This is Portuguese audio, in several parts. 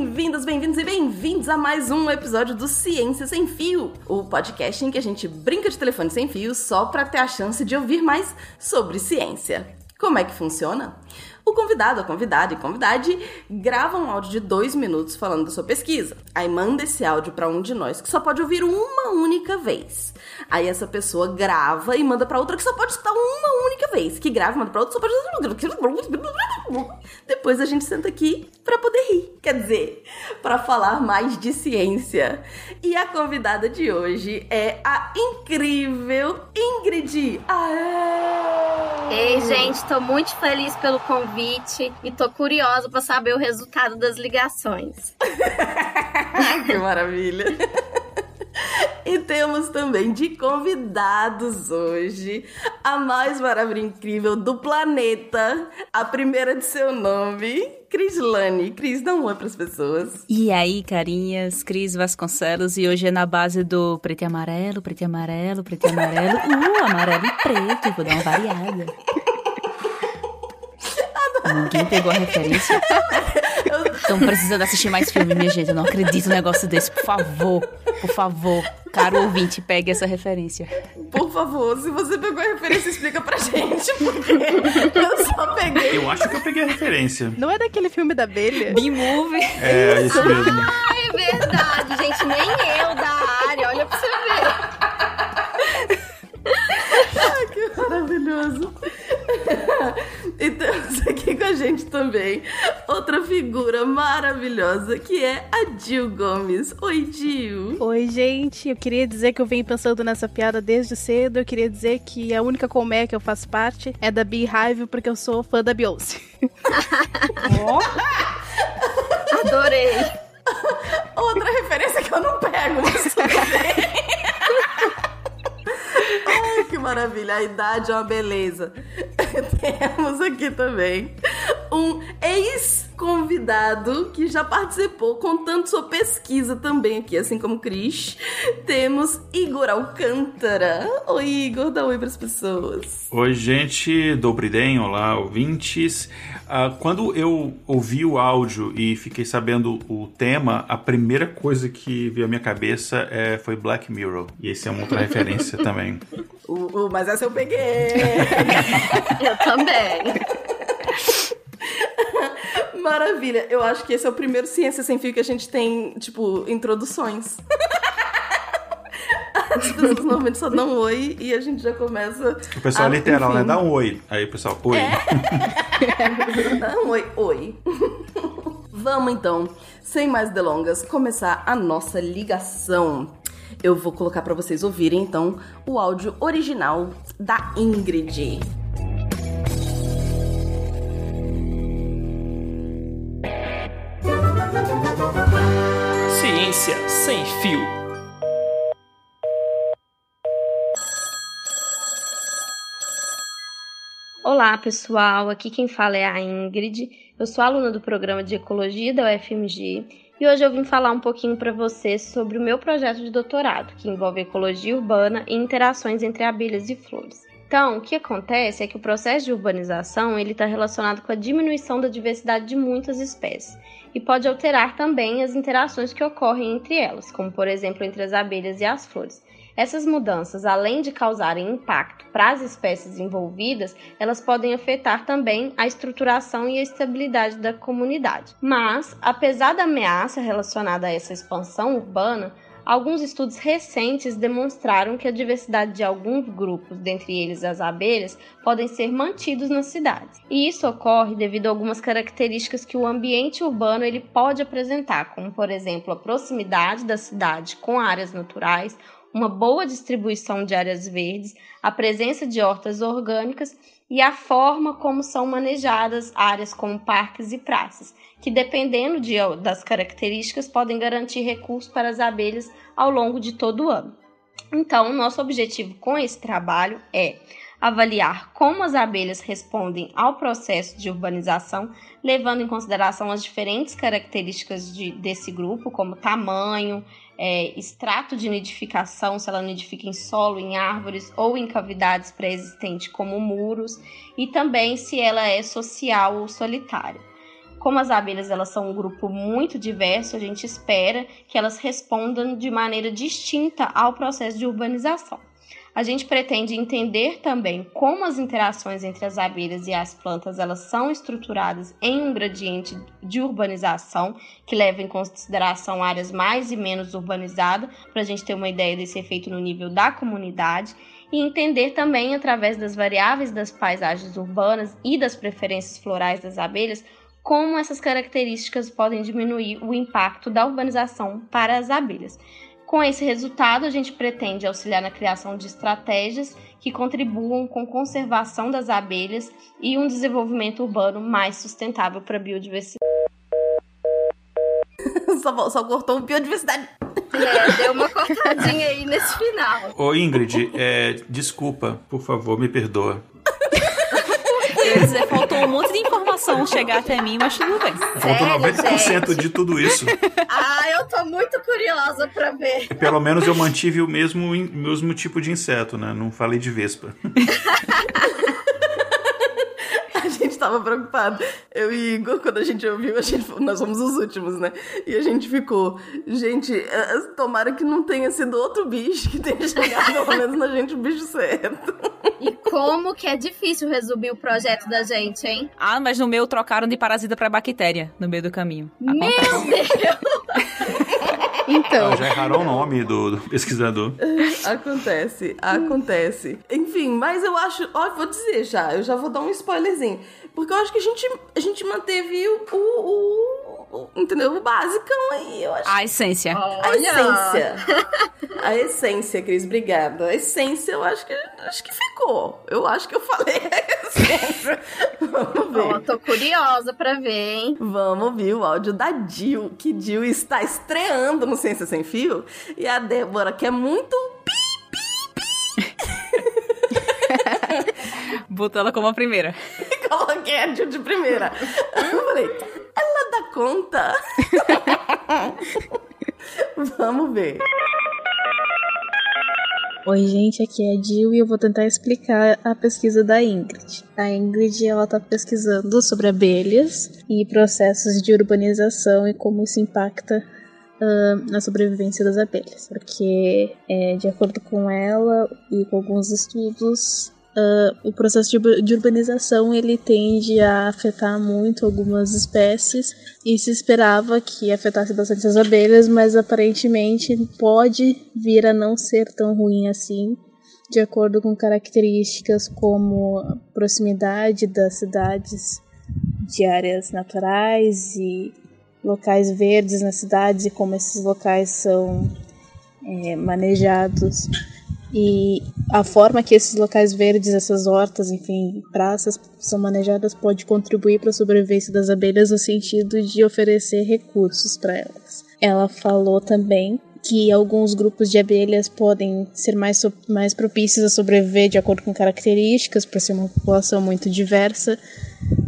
Bem-vindas, bem-vindos e bem-vindos a mais um episódio do Ciência Sem Fio, o podcast em que a gente brinca de telefone sem fio só para ter a chance de ouvir mais sobre ciência. Como é que funciona? O convidado, a convidada e convidade gravam um áudio de dois minutos falando da sua pesquisa. Aí manda esse áudio para um de nós que só pode ouvir uma única vez. Aí essa pessoa grava e manda para outra que só pode escutar uma única vez. Que grava, manda para outra só pode. Depois a gente senta aqui para poder rir. Quer dizer, para falar mais de ciência. E a convidada de hoje é a incrível Ingrid. Aê! Ei, gente, tô muito feliz pelo convite e tô curiosa para saber o resultado das ligações. que maravilha! E temos também de convidados hoje a mais maravilha incrível do planeta, a primeira de seu nome, Crislane. Cris, dá um oi pras pessoas. E aí, carinhas, Cris Vasconcelos, e hoje é na base do preto e amarelo, preto e amarelo, preto e amarelo, uh, amarelo e preto, vou dar uma variada. Ninguém pegou a referência? Estão precisando assistir mais filme, minha gente. Eu não acredito num negócio desse. Por favor, por favor, caro ouvinte, pegue essa referência. Por favor, se você pegou a referência, explica pra gente. Porque eu só peguei. Eu acho que eu peguei a referência. Não é daquele filme da abelha? B-Movie. É, isso mesmo. Ah, é verdade, gente. Nem eu da área. Olha pra você ver. Ai, que maravilhoso. E temos aqui com a gente também outra figura maravilhosa que é a Jill Gomes. Oi, Jill. Oi, gente. Eu queria dizer que eu venho pensando nessa piada desde cedo. Eu queria dizer que a única colmeia que eu faço parte é da Beehive, porque eu sou fã da Beyoncé. Adorei. Outra referência que eu não pego, mas tudo bem. Ai, que maravilha. A idade é uma beleza. Temos aqui também um ex-convidado que já participou, contando sua pesquisa também aqui, assim como Cris. Temos Igor Alcântara. Oi, Igor, dá oi pras pessoas. Oi, gente, Dobriden, olá, ouvintes. Ah, quando eu ouvi o áudio e fiquei sabendo o tema, a primeira coisa que veio à minha cabeça é, foi Black Mirror. E esse é uma outra referência também. Uh, uh, mas essa eu peguei. Eu também. Maravilha. Eu acho que esse é o primeiro Ciência Sem Fio que a gente tem, tipo, introduções. As pessoas normalmente só dão oi e a gente já começa. O pessoal a, literal, né? enfim. Dá um oi. Aí o pessoal, oi. Dá um oi, oi. Vamos então, sem mais delongas, começar a nossa ligação. Eu vou colocar pra vocês ouvirem então o áudio original da Ingrid. Ciência sem fio. Olá, pessoal. Aqui quem fala é a Ingrid. Eu sou aluna do programa de Ecologia da UFMG e hoje eu vim falar um pouquinho para vocês sobre o meu projeto de doutorado, que envolve ecologia urbana e interações entre abelhas e flores. Então, o que acontece é que o processo de urbanização ele está relacionado com a diminuição da diversidade de muitas espécies e pode alterar também as interações que ocorrem entre elas, como por exemplo entre as abelhas e as flores. Essas mudanças, além de causarem impacto para as espécies envolvidas, elas podem afetar também a estruturação e a estabilidade da comunidade. Mas, apesar da ameaça relacionada a essa expansão urbana, alguns estudos recentes demonstraram que a diversidade de alguns grupos, dentre eles as abelhas, podem ser mantidos nas cidades. E isso ocorre devido a algumas características que o ambiente urbano ele pode apresentar, como por exemplo a proximidade da cidade com áreas naturais, uma boa distribuição de áreas verdes, a presença de hortas orgânicas e a forma como são manejadas áreas como parques e praças, que dependendo de, das características podem garantir recursos para as abelhas ao longo de todo o ano. Então, nosso objetivo com esse trabalho é avaliar como as abelhas respondem ao processo de urbanização, levando em consideração as diferentes características de, desse grupo, como tamanho, é, extrato de nidificação, se ela nidifica em solo, em árvores ou em cavidades pré-existentes como muros, e também se ela é social ou solitária. como as abelhas elas são um grupo muito diverso, a gente espera que elas respondam de maneira distinta ao processo de urbanização. A gente pretende entender também como as interações entre as abelhas e as plantas elas são estruturadas em um gradiente de urbanização que leva em consideração áreas mais e menos urbanizadas, para a gente ter uma ideia desse efeito no nível da comunidade e entender também através das variáveis das paisagens urbanas e das preferências florais das abelhas como essas características podem diminuir o impacto da urbanização para as abelhas. Com esse resultado, a gente pretende auxiliar na criação de estratégias que contribuam com a conservação das abelhas e um desenvolvimento urbano mais sustentável para a biodiversidade. só, só cortou biodiversidade. É, deu uma cortadinha aí nesse final. Ô Ingrid, é, desculpa, por favor, me perdoa. Quer dizer, faltou um monte de informação chegar até mim, mas tudo bem. Faltou 90% gente? de tudo isso. Ah, eu tô muito curiosa pra ver. Pelo menos eu mantive o mesmo, mesmo tipo de inseto, né? Não falei de vespa. tava preocupado. Eu e Igor, quando a gente ouviu, a gente, nós fomos os últimos, né? E a gente ficou, gente, é, tomara que não tenha sido outro bicho que tenha chegado pelo menos na gente o bicho certo. E como que é difícil resumir o projeto da gente, hein? Ah, mas no meu trocaram de parasita para bactéria no meio do caminho. Acontece. Meu Deus! Então. Ah, já erraram o nome do, do, pesquisador. Acontece, acontece. Enfim, mas eu acho. Ó, vou dizer já, eu já vou dar um spoilerzinho. Porque eu acho que a gente, a gente manteve o, o, o entendeu? O basicão aí, eu acho. A essência. A essência. a essência, Cris, obrigada. A essência, eu acho que, acho que ficou. Eu acho que eu falei a essência. Vamos ver. Oh, tô curiosa pra ver, hein? Vamos ouvir o áudio da Dil, que Dil está estreando no Ciência Sem Fio. E a Débora, que é muito Botou ela como a primeira. Coloquei a Jill de primeira. Eu falei, ela dá conta? Vamos ver. Oi, gente, aqui é a Jill e eu vou tentar explicar a pesquisa da Ingrid. A Ingrid, ela tá pesquisando sobre abelhas e processos de urbanização e como isso impacta uh, na sobrevivência das abelhas. Porque, é, de acordo com ela e com alguns estudos, Uh, o processo de, de, urbanização ele tende a afetar muito algumas espécies e se esperava que afetasse bastante as abelhas, mas aparentemente pode vir a não ser tão ruim assim, de acordo com características como proximidade das cidades de áreas naturais e locais verdes nas cidades e como esses locais são é, manejados e a forma que esses locais verdes, essas hortas, enfim, praças são manejadas pode contribuir para a sobrevivência das abelhas no sentido de oferecer recursos para elas. Ela falou também que alguns grupos de abelhas podem ser mais, mais propícios a sobreviver de acordo com características, por ser uma população muito diversa,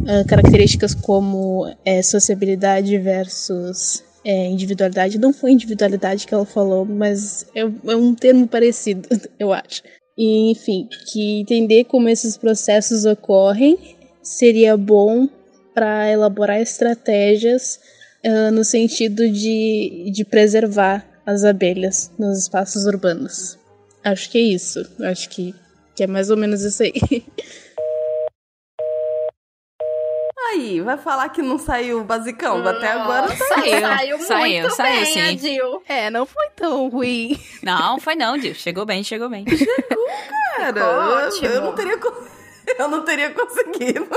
uh, características como é, sociabilidade versus é, individualidade. Não foi individualidade que ela falou, mas é, é um termo parecido, eu acho. E, enfim, que entender como esses processos ocorrem seria bom para elaborar estratégias uh, no sentido de, de preservar as abelhas nos espaços urbanos. Acho que é isso. Acho que, que é mais ou menos isso aí. aí? Vai falar que não saiu basicão? Hum, Até agora saiu. Saiu, saiu, muito saiu, bem, sim. Jill. É, não foi tão ruim. Não, foi não, Jill. Chegou bem, chegou bem. Chegou, cara. Ótimo. Eu, eu não teria eu não teria conseguido.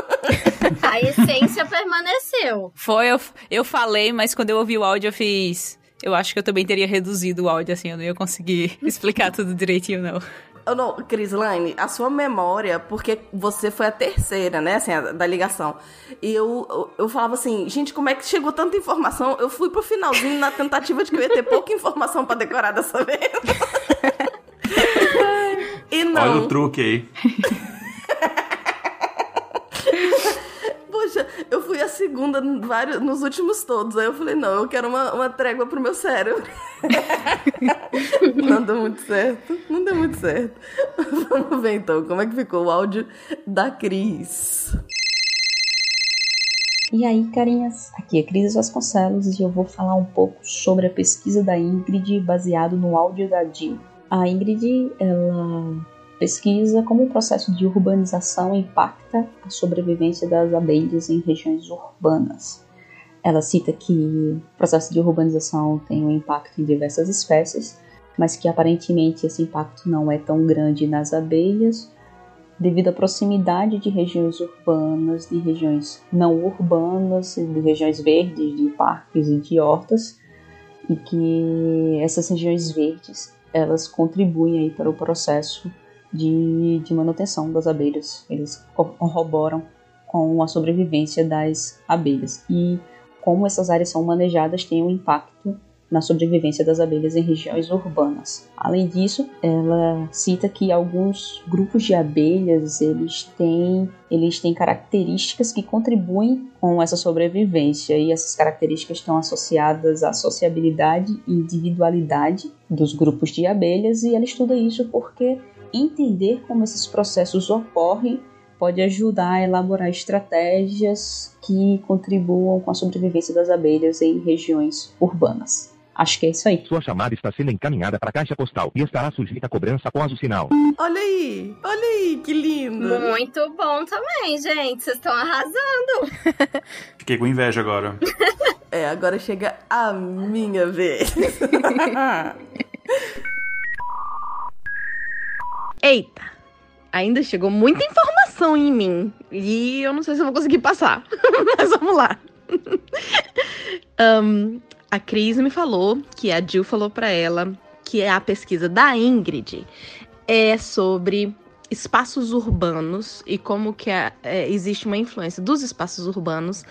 A essência permaneceu. Foi, eu, eu falei, mas quando eu ouvi o áudio eu fiz... Eu acho que eu também teria reduzido o áudio, assim, eu não ia conseguir explicar tudo direitinho, não. Não, Crislaine, a sua memória, porque você foi a terceira, né, assim, a, da ligação. E eu, eu, eu, falava assim, gente, como é que chegou tanta informação? Eu fui pro finalzinho na tentativa de que eu ia ter pouca informação para decorar dessa vez. e não. Olha o truque aí. Poxa, eu fui a segunda vários, nos últimos todos. Aí eu falei, não, eu quero uma, uma trégua pro meu cérebro. não deu muito certo. Não deu muito certo. Vamos ver então como é que ficou o áudio da Cris. E aí, carinhas, aqui é Cris Vasconcelos e eu vou falar um pouco sobre a pesquisa da Ingrid baseado no áudio da Jill. A Ingrid, ela pesquisa como o processo de urbanização impacta a sobrevivência das abelhas em regiões urbanas. Ela cita que o processo de urbanização tem um impacto em diversas espécies, mas que aparentemente esse impacto não é tão grande nas abelhas, devido à proximidade de regiões urbanas, de regiões não urbanas, de regiões verdes, de parques e de hortas, e que essas regiões verdes elas contribuem aí para o processo de, de manutenção das abelhas. Eles corroboram com a sobrevivência das abelhas. E como essas áreas são manejadas tem um impacto na sobrevivência das abelhas em regiões urbanas. Além disso, ela cita que alguns grupos de abelhas eles têm, eles têm características que contribuem com essa sobrevivência e essas características estão associadas à sociabilidade e individualidade dos grupos de abelhas e ela estuda isso porque entender como esses processos ocorrem pode ajudar a elaborar estratégias que contribuam com a sobrevivência das abelhas em regiões urbanas. Acho que é isso aí. Sua chamada está sendo encaminhada para a caixa postal e estará sujeita a cobrança após o sinal. Olha aí, olha aí, que lindo. Muito bom também, gente. Vocês estão arrasando. Fiquei com inveja agora. é, agora chega a minha vez. Eita, ainda chegou muita informação em mim. E eu não sei se eu vou conseguir passar. Mas vamos lá. um, a Cris me falou que a Jill falou para ela que a pesquisa da Ingrid é sobre espaços urbanos e como que é, existe uma influência dos espaços urbanos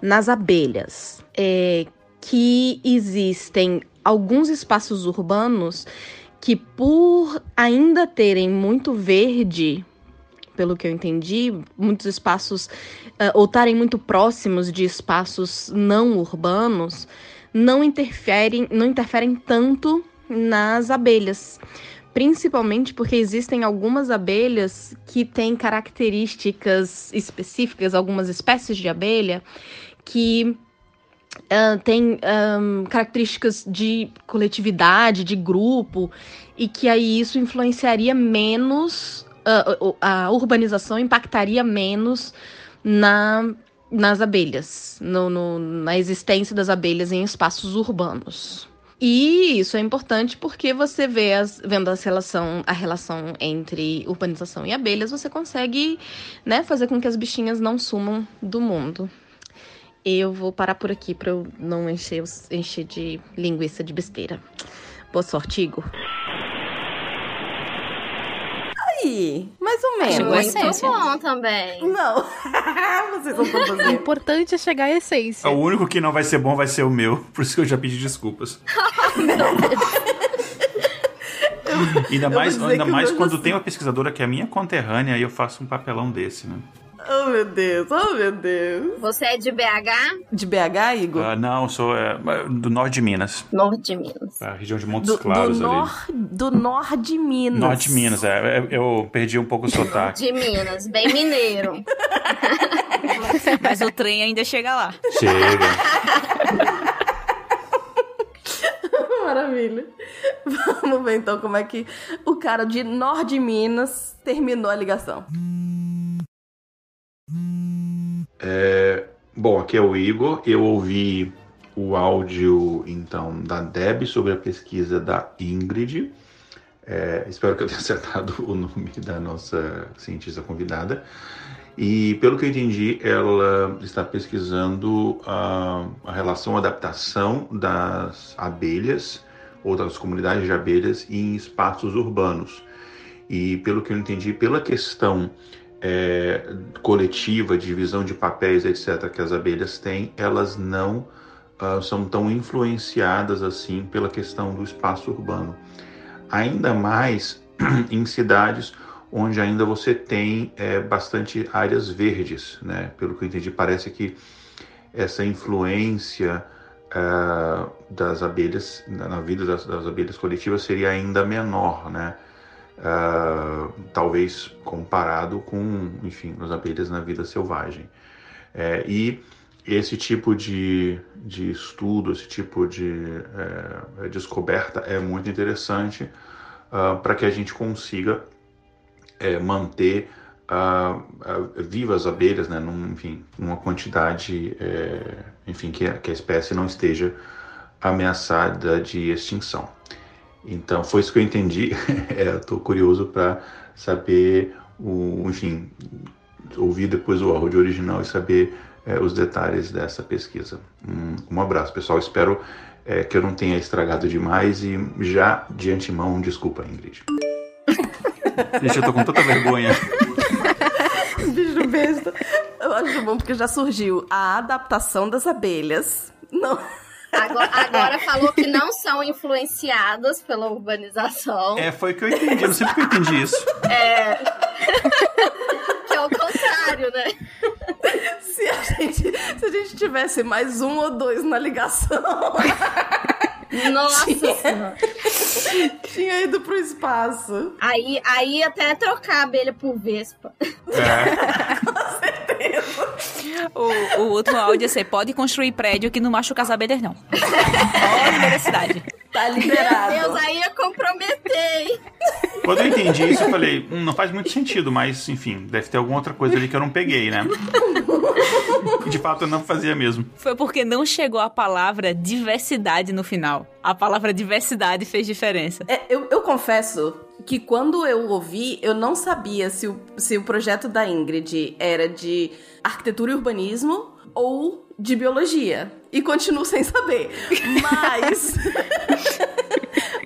nas abelhas. É, que existem alguns espaços urbanos que por ainda terem muito verde, pelo que eu entendi, muitos espaços uh, ou estarem muito próximos de espaços não urbanos, não interferem, não interferem tanto nas abelhas. Principalmente porque existem algumas abelhas que têm características específicas, algumas espécies de abelha que uh, tem um, características de coletividade, de grupo, e que aí isso influenciaria menos, uh, a urbanização impactaria menos na, nas abelhas, no, no, na existência das abelhas em espaços urbanos. E isso é importante porque você vê as, vendo as relação, a relação entre urbanização e abelhas, você consegue né, fazer com que as bichinhas não sumam do mundo. Eu vou parar por aqui para eu não encher, encher de linguiça de besteira. Boa sorte, Igor. Aí, mais ou menos. Chegou a essência. Muito bom também. Não. Vocês são todos O importante é chegar à essência. O único que não vai ser bom vai ser o meu. Por isso que eu já pedi desculpas. meu Deus. ainda mais, ainda mais quando tem uma pesquisadora que é minha conterrânea e eu faço um papelão desse, né? Oh, meu Deus, oh, meu Deus. Você é de BH? De BH, Igor? Uh, não, sou é, do norte de Minas. Norte de Minas. A região de Montes do, Claros do ali. Nor, do norte de Minas. Norte de Minas, é. é eu perdi um pouco o sotaque. De Minas, bem mineiro. Mas o trem ainda chega lá. Chega. Maravilha. Vamos ver então como é que o cara de Norte de Minas terminou a ligação. É, bom, aqui é o Igor. Eu ouvi o áudio então da Deb sobre a pesquisa da Ingrid. É, espero que eu tenha acertado o nome da nossa cientista convidada. E pelo que eu entendi, ela está pesquisando a, a relação, adaptação das abelhas ou das comunidades de abelhas em espaços urbanos. E pelo que eu entendi, pela questão é, coletiva, divisão de papéis, etc., que as abelhas têm, elas não uh, são tão influenciadas assim pela questão do espaço urbano. Ainda mais em cidades onde ainda você tem é, bastante áreas verdes, né? Pelo que eu entendi, parece que essa influência uh, das abelhas na vida das, das abelhas coletivas seria ainda menor, né? Uh, talvez comparado com, enfim, as abelhas na vida selvagem. É, e esse tipo de, de estudo, esse tipo de é, descoberta é muito interessante uh, para que a gente consiga é, manter uh, uh, vivas abelhas, né, num, enfim, numa quantidade, é, enfim, que a, que a espécie não esteja ameaçada de extinção. Então foi isso que eu entendi. é, Estou curioso para saber o, enfim, ouvir depois o áudio original e saber é, os detalhes dessa pesquisa. Um, um abraço, pessoal. Espero é, que eu não tenha estragado demais e já de antemão, desculpa, Ingrid. Gente, eu tô com tanta vergonha. Bicho besta. Eu acho bom porque já surgiu a adaptação das abelhas. Não. Agora, agora, falou que não são influenciadas pela urbanização. É, foi o que eu entendi. Eu não sei porque eu entendi isso. É. que é o contrário, né? Se a gente, se a gente tivesse mais um ou dois na ligação. Nossa tinha, tinha ido pro espaço. Aí, aí até trocar a abelha por vespa. É. Com certeza. O, o outro áudio é você pode construir prédio que não machuca as abelhas, não. Olha a cidade. Tá liberado. Meu Deus, aí eu comprometei. Quando eu entendi isso, eu falei, hum, não faz muito sentido, mas enfim, deve ter alguma outra coisa ali que eu não peguei, né? De fato, eu não fazia mesmo. Foi porque não chegou a palavra diversidade no final. A palavra diversidade fez diferença. É, eu, eu confesso que quando eu ouvi, eu não sabia se o, se o projeto da Ingrid era de arquitetura e urbanismo ou de biologia. E continuo sem saber. Mas.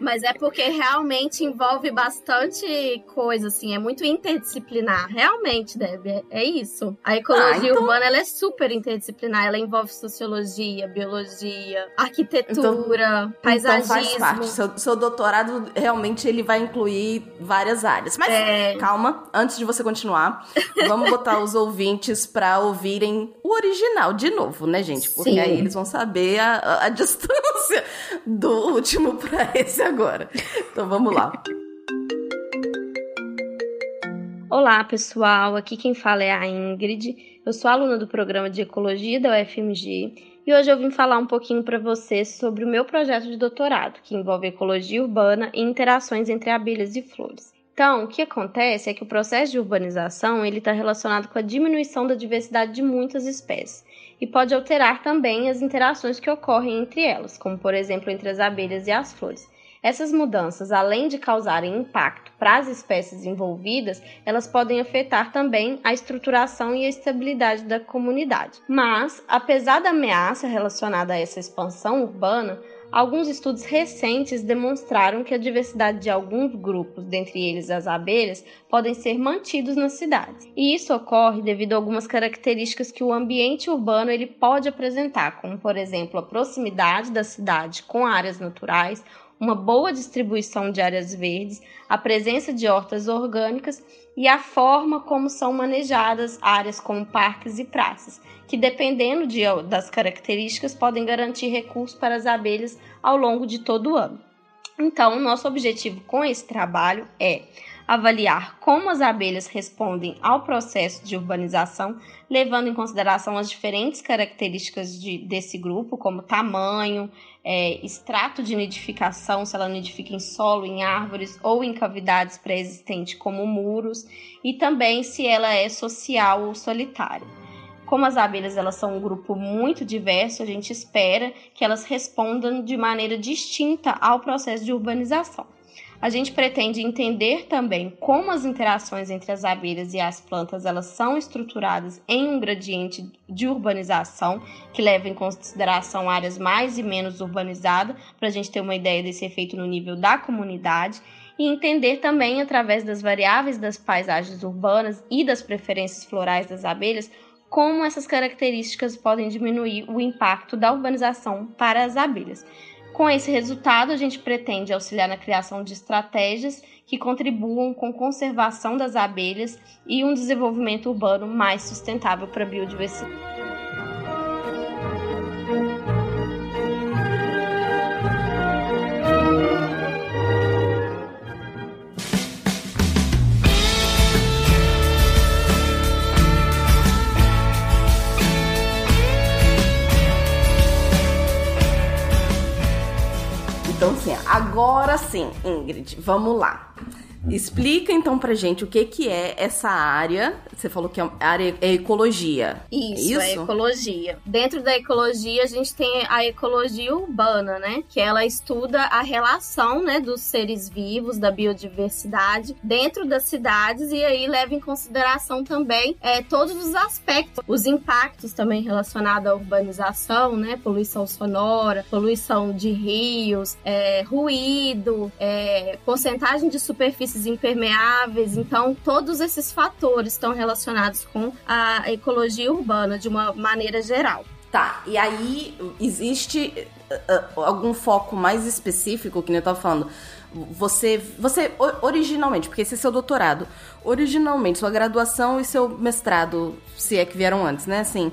Mas é porque realmente envolve bastante coisa, assim, é muito interdisciplinar. Realmente, Deb, é, é isso. A ecologia ah, então... urbana ela é super interdisciplinar, ela envolve sociologia, biologia, arquitetura, então, paisagismo. Então faz parte. Seu, seu doutorado realmente ele vai incluir várias áreas. Mas é... calma, antes de você continuar, vamos botar os ouvintes para ouvirem o original de novo, né, gente? Porque Sim. aí eles vão saber a, a, a distância do último para esse agora. Então vamos lá. Olá, pessoal. Aqui quem fala é a Ingrid. Eu sou aluna do programa de Ecologia da UFMG e hoje eu vim falar um pouquinho para vocês sobre o meu projeto de doutorado, que envolve ecologia urbana e interações entre abelhas e flores. Então, o que acontece é que o processo de urbanização ele está relacionado com a diminuição da diversidade de muitas espécies e pode alterar também as interações que ocorrem entre elas, como por exemplo entre as abelhas e as flores. Essas mudanças, além de causarem impacto para as espécies envolvidas, elas podem afetar também a estruturação e a estabilidade da comunidade. Mas, apesar da ameaça relacionada a essa expansão urbana, Alguns estudos recentes demonstraram que a diversidade de alguns grupos, dentre eles as abelhas, podem ser mantidos nas cidades. E isso ocorre devido a algumas características que o ambiente urbano ele pode apresentar, como por exemplo a proximidade da cidade com áreas naturais, uma boa distribuição de áreas verdes, a presença de hortas orgânicas e a forma como são manejadas áreas como parques e praças, que dependendo de, das características podem garantir recursos para as abelhas ao longo de todo o ano. Então, nosso objetivo com esse trabalho é avaliar como as abelhas respondem ao processo de urbanização, levando em consideração as diferentes características de, desse grupo, como tamanho, é, extrato de nidificação, se ela nidifica em solo, em árvores ou em cavidades pré-existentes, como muros, e também se ela é social ou solitária. Como as abelhas elas são um grupo muito diverso, a gente espera que elas respondam de maneira distinta ao processo de urbanização. A gente pretende entender também como as interações entre as abelhas e as plantas elas são estruturadas em um gradiente de urbanização que leva em consideração áreas mais e menos urbanizadas, para a gente ter uma ideia desse efeito no nível da comunidade e entender também através das variáveis das paisagens urbanas e das preferências florais das abelhas como essas características podem diminuir o impacto da urbanização para as abelhas. Com esse resultado, a gente pretende auxiliar na criação de estratégias que contribuam com conservação das abelhas e um desenvolvimento urbano mais sustentável para a biodiversidade. Então, assim, agora sim, Ingrid, vamos lá. Explica então pra gente o que que é essa área. Você falou que a área é ecologia. Isso, é, é ecologia. Dentro da ecologia, a gente tem a ecologia urbana, né? Que ela estuda a relação, né, dos seres vivos, da biodiversidade dentro das cidades e aí leva em consideração também é, todos os aspectos, os impactos também relacionados à urbanização, né? Poluição sonora, poluição de rios, é, ruído, é, porcentagem de superfície impermeáveis. Então, todos esses fatores estão relacionados com a ecologia urbana de uma maneira geral. Tá, e aí existe uh, algum foco mais específico, que nem eu tava falando? Você, você originalmente, porque esse é seu doutorado, originalmente, sua graduação e seu mestrado, se é que vieram antes, né? Assim,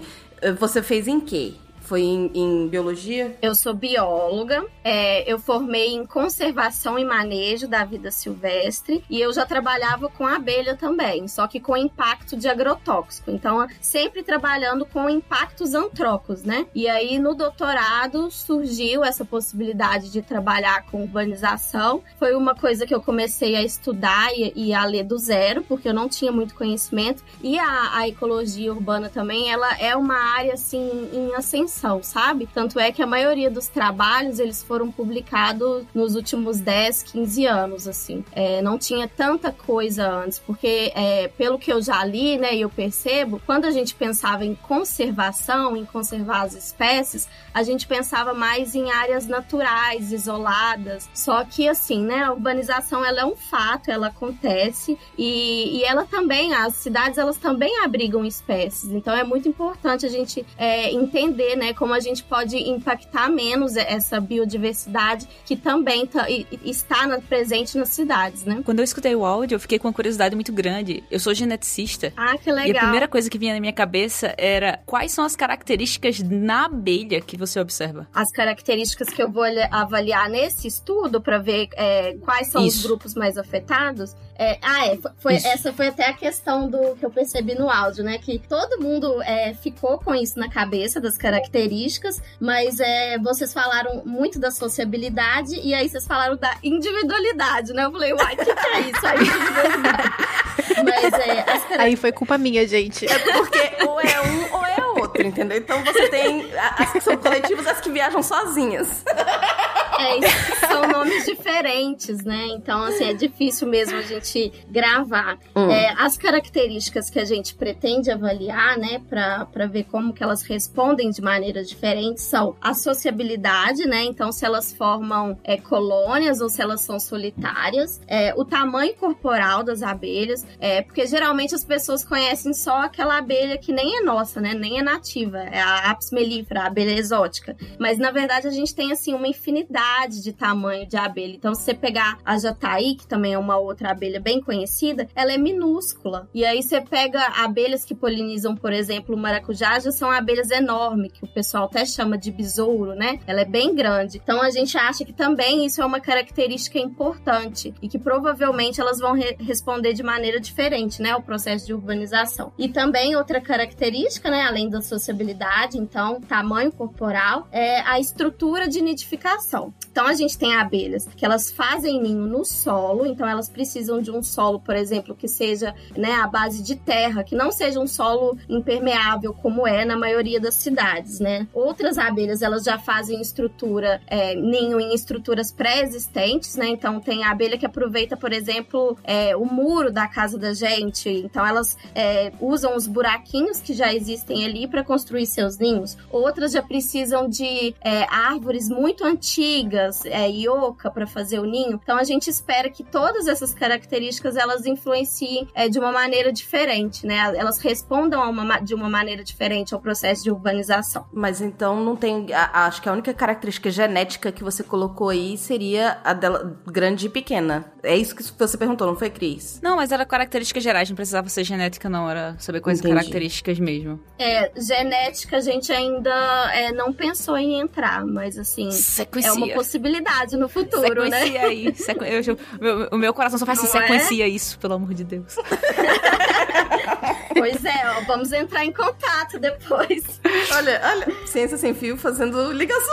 você fez em quê? Foi em, em biologia? Eu sou bióloga, é, eu formei em conservação e manejo da vida silvestre e eu já trabalhava com abelha também, só que com impacto de agrotóxico. Então, sempre trabalhando com impactos antrópicos, né? E aí, no doutorado, surgiu essa possibilidade de trabalhar com urbanização. Foi uma coisa que eu comecei a estudar e, e a ler do zero, porque eu não tinha muito conhecimento. E a, a ecologia urbana também, ela é uma área, assim, em ascensão sabe? Tanto é que a maioria dos trabalhos eles foram publicados nos últimos 10, 15 anos, assim. É, não tinha tanta coisa antes, porque é, pelo que eu já li, né, e eu percebo, quando a gente pensava em conservação, em conservar as espécies, a gente pensava mais em áreas naturais, isoladas. Só que assim, né, a urbanização ela é um fato, ela acontece e, e ela também, as cidades elas também abrigam espécies. Então é muito importante a gente é, entender, né, né? Como a gente pode impactar menos essa biodiversidade que também tá, está na, presente nas cidades, né? Quando eu escutei o áudio, eu fiquei com uma curiosidade muito grande. Eu sou geneticista. Ah, que legal. E a primeira coisa que vinha na minha cabeça era quais são as características na abelha que você observa? As características que eu vou avaliar nesse estudo para ver é, quais são Isso. os grupos mais afetados é, ah, é. Foi, essa foi até a questão do que eu percebi no áudio, né? Que todo mundo é, ficou com isso na cabeça, das características, mas é, vocês falaram muito da sociabilidade e aí vocês falaram da individualidade, né? Eu falei, uai, o que, que é isso? A individualidade. mas é. As Aí foi culpa minha, gente. É porque ou é um ou é outro, entendeu? Então você tem as que são coletivas, as que viajam sozinhas. É, são nomes diferentes, né? Então, assim, é difícil mesmo a gente gravar. Hum. É, as características que a gente pretende avaliar, né, para ver como que elas respondem de maneiras diferentes são a sociabilidade, né? Então, se elas formam é, colônias ou se elas são solitárias, é, o tamanho corporal das abelhas, é, porque geralmente as pessoas conhecem só aquela abelha que nem é nossa, né? Nem é nativa, é a Apis mellifera, a abelha exótica. Mas na verdade a gente tem assim uma infinidade de tamanho de abelha. Então se você pegar a jataí, que também é uma outra abelha bem conhecida, ela é minúscula. E aí você pega abelhas que polinizam, por exemplo, o maracujá, já são abelhas enormes, que o pessoal até chama de besouro, né? Ela é bem grande. Então a gente acha que também isso é uma característica importante e que provavelmente elas vão re responder de maneira diferente, né, ao processo de urbanização. E também outra característica, né, além da sociabilidade, então, tamanho corporal, é a estrutura de nidificação. Então, a gente tem abelhas que elas fazem ninho no solo, então elas precisam de um solo, por exemplo, que seja, né, a base de terra, que não seja um solo impermeável como é na maioria das cidades, né? Outras abelhas, elas já fazem estrutura, é, ninho em estruturas pré-existentes, né? Então, tem a abelha que aproveita, por exemplo, é, o muro da casa da gente, então elas é, usam os buraquinhos que já existem ali para construir seus ninhos. Outras já precisam de é, árvores muito antigas, é, ioca para fazer o ninho. Então a gente espera que todas essas características elas influenciem é, de uma maneira diferente, né? Elas respondam uma, de uma maneira diferente ao processo de urbanização. Mas então não tem. A, acho que a única característica genética que você colocou aí seria a dela grande e pequena. É isso que você perguntou, não foi, Cris? Não, mas era características gerais, não precisava ser genética, não. Era saber quais Entendi. características mesmo. É, genética a gente ainda é, não pensou em entrar, mas assim, sequencia. é uma possibilidade no futuro, sequencia né? Sequencia aí. Sequ... Eu, meu, o meu coração só faz assim, sequencia é? isso, pelo amor de Deus. Pois é, ó, vamos entrar em contato depois. Olha, olha, Ciência Sem Fio fazendo ligações.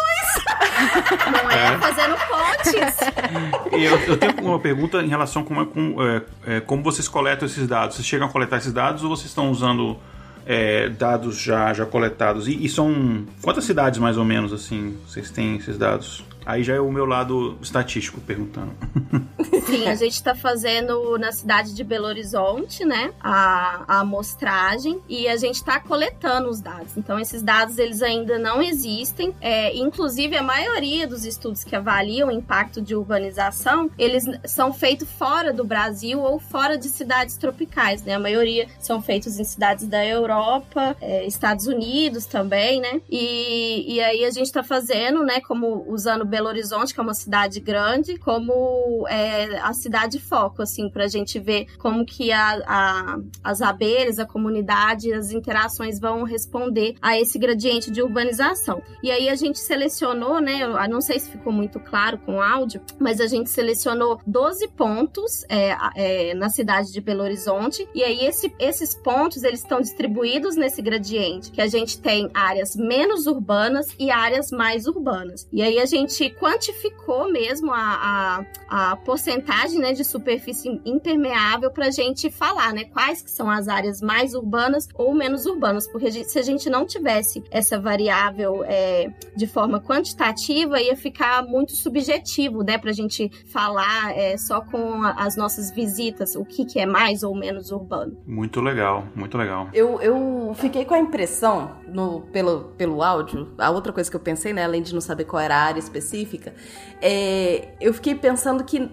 Não é, fazendo pontes. Eu, eu tenho uma pergunta em relação a como, é, com, é, é, como vocês coletam esses dados. Vocês chegam a coletar esses dados ou vocês estão usando é, dados já, já coletados? E, e, são quantas cidades mais ou menos assim vocês têm esses dados? Aí já é o meu lado estatístico perguntando. Sim, a gente está fazendo na cidade de Belo Horizonte, né, a, a amostragem e a gente está coletando os dados. Então, esses dados eles ainda não existem. É, inclusive, a maioria dos estudos que avaliam o impacto de urbanização, eles são feitos fora do Brasil ou fora de cidades tropicais, né? A maioria são feitos em cidades da Europa, é, Estados Unidos também, né? E, e aí a gente está fazendo, né, como usando Belo Horizonte, que é uma cidade grande, como é, a cidade foco, assim, para a gente ver como que a, a, as abelhas, a comunidade, as interações vão responder a esse gradiente de urbanização. E aí a gente selecionou, né, eu não sei se ficou muito claro com o áudio, mas a gente selecionou 12 pontos é, é, na cidade de Belo Horizonte, e aí esse, esses pontos, eles estão distribuídos nesse gradiente, que a gente tem áreas menos urbanas e áreas mais urbanas. E aí a gente gente quantificou mesmo a, a, a porcentagem né, de superfície impermeável para a gente falar né, quais que são as áreas mais urbanas ou menos urbanas, porque se a gente não tivesse essa variável é, de forma quantitativa, ia ficar muito subjetivo né, para a gente falar é, só com as nossas visitas o que, que é mais ou menos urbano. Muito legal, muito legal. Eu, eu fiquei com a impressão, no, pelo, pelo áudio, a outra coisa que eu pensei, né, além de não saber qual era a área específica, específica, é, eu fiquei pensando que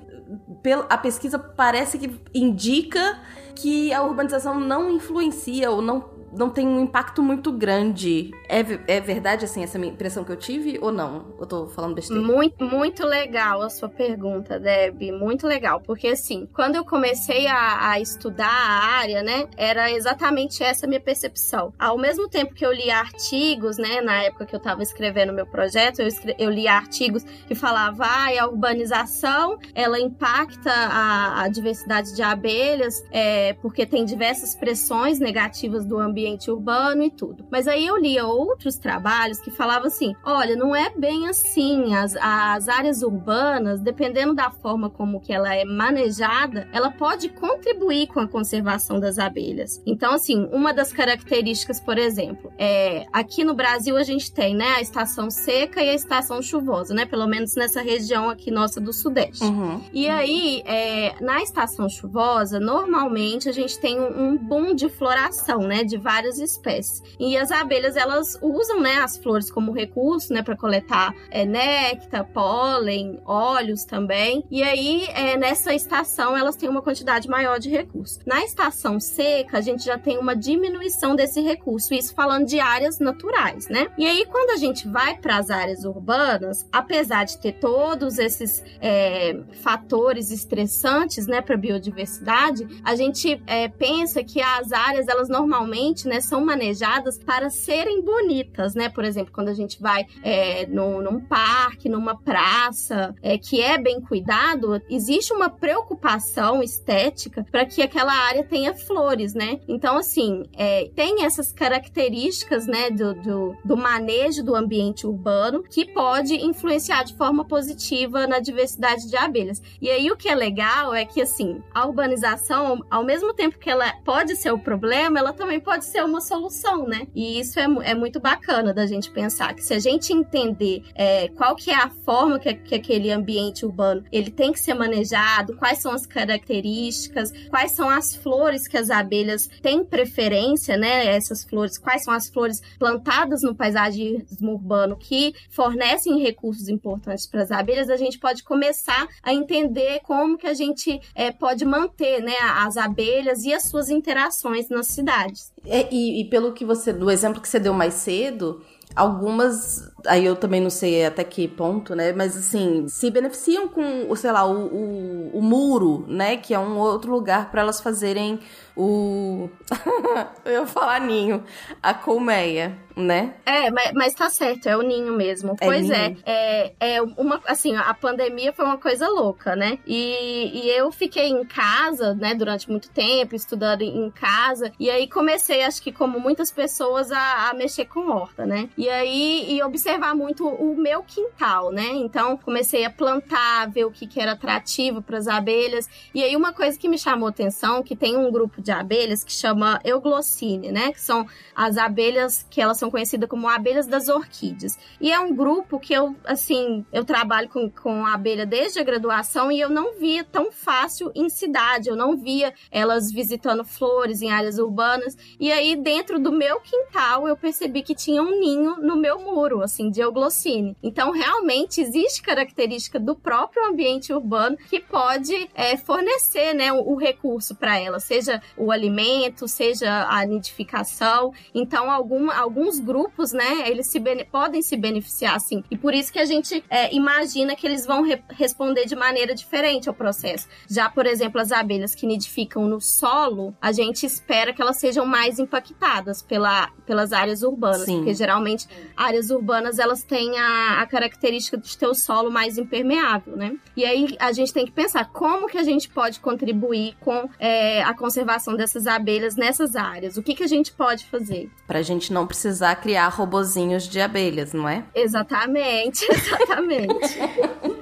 a pesquisa parece que indica que a urbanização não influencia ou não não tem um impacto muito grande. É, é verdade, assim, essa impressão que eu tive ou não? Eu tô falando besteira? Muito, muito legal a sua pergunta, Deb. Muito legal. Porque, assim, quando eu comecei a, a estudar a área, né, era exatamente essa minha percepção. Ao mesmo tempo que eu li artigos, né, na época que eu tava escrevendo meu projeto, eu, escre eu li artigos que falavam, ah, a urbanização, ela impacta a, a diversidade de abelhas, é, porque tem diversas pressões negativas do ambiente ambiente urbano e tudo. Mas aí eu lia outros trabalhos que falavam assim: olha, não é bem assim. As, as áreas urbanas, dependendo da forma como que ela é manejada, ela pode contribuir com a conservação das abelhas. Então, assim, uma das características, por exemplo, é aqui no Brasil a gente tem, né, a estação seca e a estação chuvosa, né? Pelo menos nessa região aqui nossa do Sudeste. Uhum. E aí, é, na estação chuvosa, normalmente a gente tem um, um boom de floração, né? De várias espécies. E as abelhas, elas usam, né, as flores como recurso, né, para coletar é, néctar, pólen, óleos também. E aí, é, nessa estação, elas têm uma quantidade maior de recursos. Na estação seca, a gente já tem uma diminuição desse recurso, isso falando de áreas naturais, né? E aí, quando a gente vai para as áreas urbanas, apesar de ter todos esses é, fatores estressantes, né, para a biodiversidade, a gente é, pensa que as áreas, elas normalmente né, são manejadas para serem bonitas, né? Por exemplo, quando a gente vai é, no, num parque, numa praça, é, que é bem cuidado, existe uma preocupação estética para que aquela área tenha flores, né? Então, assim, é, tem essas características, né, do, do, do manejo do ambiente urbano que pode influenciar de forma positiva na diversidade de abelhas. E aí, o que é legal é que, assim, a urbanização, ao mesmo tempo que ela pode ser o problema, ela também pode ser uma solução, né? E isso é, é muito bacana da gente pensar que se a gente entender é, qual que é a forma que, que aquele ambiente urbano ele tem que ser manejado, quais são as características, quais são as flores que as abelhas têm preferência, né? Essas flores, quais são as flores plantadas no paisagismo urbano que fornecem recursos importantes para as abelhas, a gente pode começar a entender como que a gente é, pode manter, né, as abelhas e as suas interações nas cidades. É, e, e, pelo que você, do exemplo que você deu mais cedo, algumas, aí eu também não sei até que ponto, né? Mas assim, se beneficiam com, sei lá, o, o, o muro, né? Que é um outro lugar para elas fazerem o. eu ia falar ninho. A colmeia, né? É, mas, mas tá certo, é o ninho mesmo. É pois ninho. é, é, é uma. Assim, a pandemia foi uma coisa louca, né? E, e eu fiquei em casa, né, durante muito tempo, estudando em casa. E aí comecei, acho que como muitas pessoas, a, a mexer com horta, né? E aí e observar muito o meu quintal, né? Então comecei a plantar, ver o que, que era atrativo para as abelhas. E aí uma coisa que me chamou atenção, que tem um grupo de abelhas que chama Euglossine, né? Que são as abelhas que elas são conhecidas como abelhas das orquídeas. E é um grupo que eu, assim, eu trabalho com, com abelha desde a graduação e eu não via tão fácil em cidade, eu não via elas visitando flores em áreas urbanas. E aí, dentro do meu quintal, eu percebi que tinha um ninho no meu muro, assim, de euglossine. Então, realmente, existe característica do próprio ambiente urbano que pode é, fornecer, né, o, o recurso para ela, seja o alimento, seja a nidificação. Então, algum, alguns grupos, né, eles se podem se beneficiar, assim. E por isso que a gente é, imagina que eles vão re- responder de maneira diferente ao processo. Já, por exemplo, as abelhas que nidificam no solo, a gente espera que elas sejam mais impactadas pela, pelas áreas urbanas, Sim. porque geralmente áreas urbanas elas têm a, a característica de ter o solo mais impermeável, né? E aí a gente tem que pensar como que a gente pode contribuir com é, a conservação dessas abelhas nessas áreas. O que, que a gente pode fazer? Pra gente não precisar criar robozinhos de abelhas, não é? Exatamente, exatamente.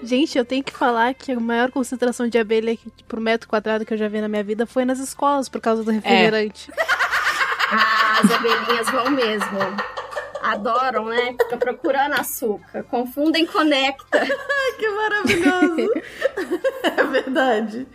Gente, eu tenho que falar que a maior concentração de abelha que- por metro quadrado que eu já vi na minha vida foi nas escolas, por causa do refrigerante. Ah, as abelhinhas vão mesmo. Adoram, né? Fica procurando açúcar. Confundem conecta. Que maravilhoso! É verdade.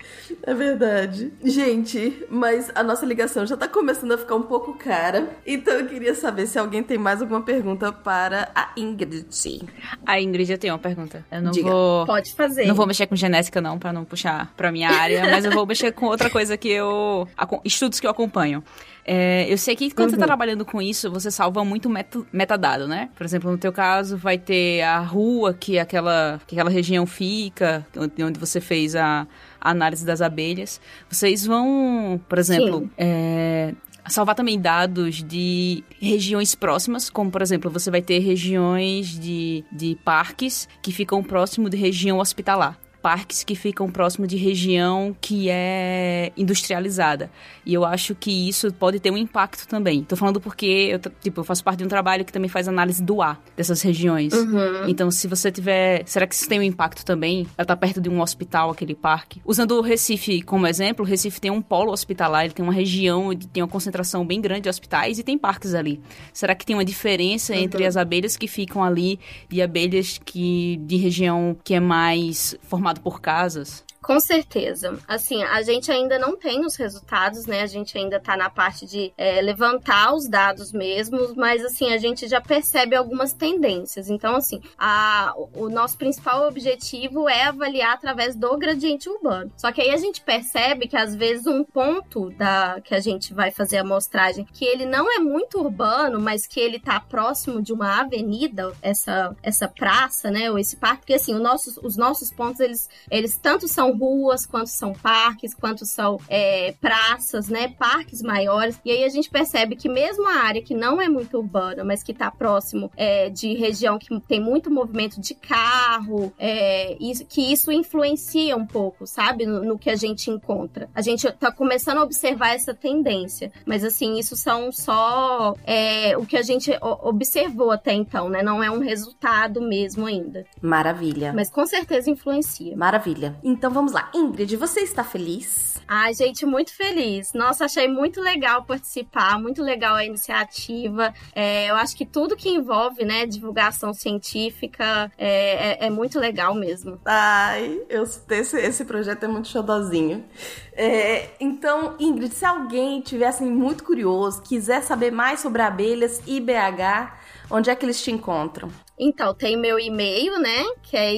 É verdade. Gente, mas a nossa ligação já tá começando a ficar um pouco cara. Então eu queria saber se alguém tem mais alguma pergunta para a Ingrid. A Ingrid, eu tenho uma pergunta. Eu não Diga. vou. Pode fazer. Não vou mexer com genética, não, pra não puxar pra minha área, mas eu vou mexer com outra coisa que eu. estudos que eu acompanho. É, eu sei que quando você tá trabalhando com isso, você salva muito meta- metadado, né? Por exemplo, no teu caso, vai ter a rua que aquela, que aquela região fica, onde você fez a, a análise das abelhas. Vocês vão, por exemplo, é, salvar também dados de regiões próximas, como por exemplo, você vai ter regiões de, de parques que ficam próximo de região hospitalar. Parques que ficam próximo de região que é industrializada. E eu acho que isso pode ter um impacto também. Tô falando porque eu, tipo, eu faço parte de um trabalho que também faz análise do ar dessas regiões. Uhum. Então, se você tiver. Será que isso tem um impacto também? Ela tá perto de um hospital, aquele parque. Usando o Recife como exemplo, o Recife tem um polo hospitalar, ele tem uma região onde tem uma concentração bem grande de hospitais e tem parques ali. Será que tem uma diferença entre as abelhas que ficam ali e abelhas que de região que é mais formado por casas? Com certeza. Assim, a gente ainda não tem os resultados, né? A gente ainda tá na parte de é, levantar os dados mesmos, mas assim, a gente já percebe algumas tendências. Então, assim, a, o nosso principal objetivo é avaliar através do gradiente urbano. Só que aí a gente percebe que às vezes um ponto da que a gente vai fazer a amostragem, que ele não é muito urbano, mas que ele tá próximo de uma avenida, essa, essa praça, né? Ou esse parque, porque assim, o nossos, os nossos pontos, eles, eles tanto são ruas, quanto são parques, quanto são é, praças, né? Parques maiores. E aí a gente percebe que mesmo a área que não é muito urbana, mas que tá próximo é, de região que tem muito movimento de carro, é, isso, que isso influencia um pouco, sabe? No, no que a gente encontra. A gente tá começando a observar essa tendência. Mas assim, isso são só é, o que a gente observou até então, né? Não é um resultado mesmo ainda. Maravilha. Mas com certeza influencia. Maravilha. Então vamos lá. Ingrid, você está feliz? Ai, gente, muito feliz. Nossa, achei muito legal participar, muito legal a iniciativa. É, eu acho que tudo que envolve, né, divulgação científica é, é- é muito legal mesmo. Ai, eu, esse, esse projeto é muito xodozinho. É, então, Ingrid, se alguém tivesse muito curioso, quiser saber mais sobre abelhas e BH, onde é que eles te encontram? Então, tem meu e-mail, né? Que é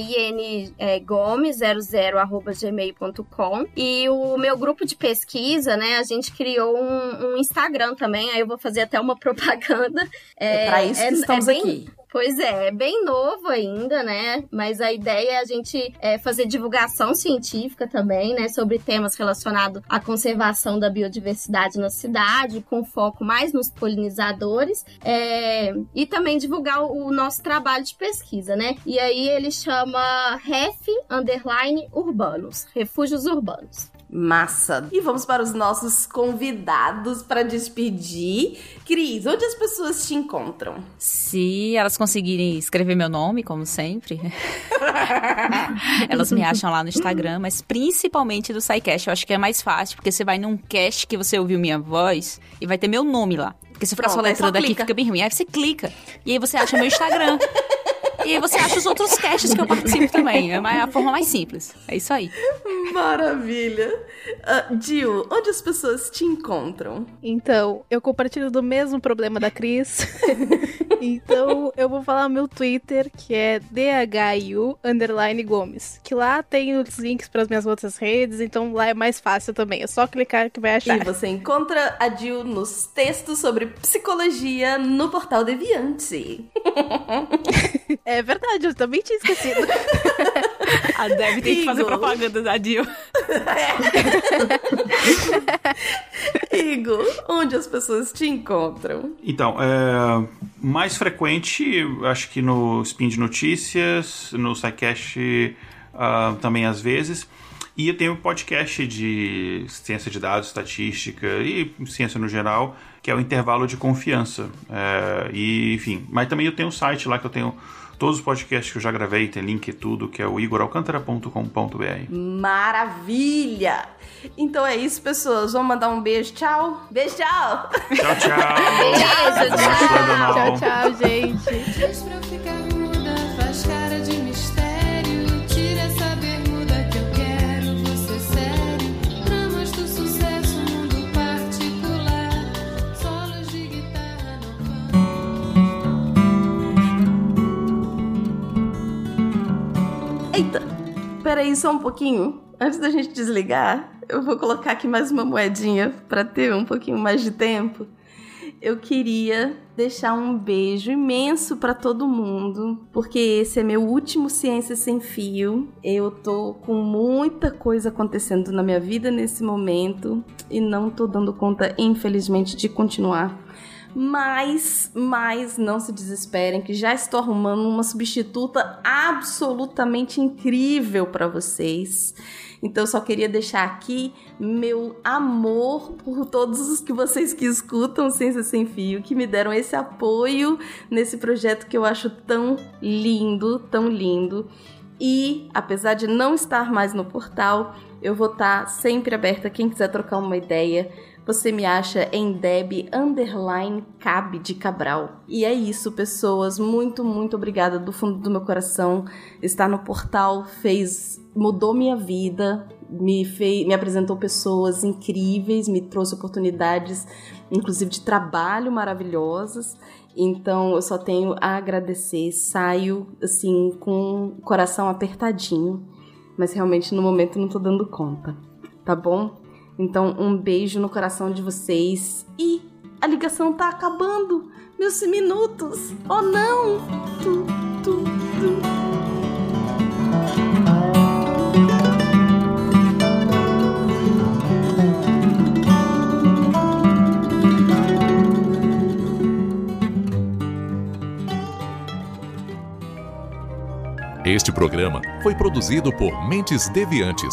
ingome00@gmail.com e o meu grupo de pesquisa, né? A gente criou um, um Instagram também. Aí eu vou fazer até uma propaganda. É, pra isso que estamos bem- aqui. Pois é, é bem novo ainda, né? Mas a ideia é a gente é, fazer divulgação científica também, né? Sobre temas relacionados à conservação da biodiversidade na cidade, com foco mais nos polinizadores, é, e também divulgar o, nosso trabalho de pesquisa, né? E aí ele chama REF Underline Urbanos, Refúgios Urbanos. Massa! E vamos para os nossos convidados para despedir. Cris, onde as pessoas te encontram? Se elas conseguirem escrever meu nome, como sempre, elas me acham lá no Instagram, mas principalmente do SciCast. Eu acho que é mais fácil, porque você vai num cast que você ouviu minha voz e vai ter meu nome lá. Porque se ficar só letrando aqui, fica bem ruim. Aí você clica. E aí você acha meu Instagram. E você acha os outros casts que eu participo também. É a forma mais simples. É isso aí. Maravilha. Uh, Jill, onde as pessoas te encontram? Então, eu compartilho do mesmo problema da Cris. então, eu vou falar meu Twitter, que é DHU underline Gomes. Que lá tem os links para as minhas outras redes, então lá é mais fácil também. É só clicar que vai achar. E você encontra a Jill nos textos sobre psicologia no portal Deviante. é verdade, eu também tinha esquecido. a Deb tem que fazer propaganda da Jill. Igor, onde as pessoas te encontram? Então, é, mais frequente, acho que no Spin de Notícias, no SciCast uh, também às vezes. E eu tenho um podcast de ciência de dados, estatística e ciência no geral, que é o Intervalo de Confiança. É, e, enfim, mas também eu tenho um site lá que eu tenho todos os podcasts que eu já gravei, tem link e tudo, que é o igoralcantara.com.br. Maravilha! Então é isso, pessoas. Vamos mandar um beijo. Tchau. Beijo, tchau. Tchau, tchau. beijo, tchau. Tchau, tchau, gente. Peraí só um pouquinho. Antes da gente desligar, eu vou colocar aqui mais uma moedinha para ter um pouquinho mais de tempo. Eu queria deixar um beijo imenso para todo mundo, porque esse é meu último Ciência Sem Fio. Eu tô com muita coisa acontecendo na minha vida nesse momento e não tô dando conta, infelizmente, de continuar. Mas, mas não se desesperem que já estou arrumando uma substituta absolutamente incrível para vocês. Então só queria deixar aqui meu amor por todos os que vocês que escutam Ciência Sem Fio, que me deram esse apoio nesse projeto que eu acho tão lindo, tão lindo. E apesar de não estar mais no portal, eu vou estar sempre aberta quem quiser trocar uma ideia você me acha em Deb underline Cabe de Cabral. E é isso, pessoas. Muito, muito obrigada do fundo do meu coração. Estar no portal fez mudou minha vida, me fez, me apresentou pessoas incríveis, me trouxe oportunidades, inclusive de trabalho maravilhosas. Então eu só tenho a agradecer. Saio assim com o coração apertadinho, mas realmente no momento não tô dando conta. Tá bom? Então, um beijo no coração de vocês. E a ligação tá acabando. Meus minutos. Oh não! Tu, tu, tu. Este programa foi produzido por Mentes Deviantes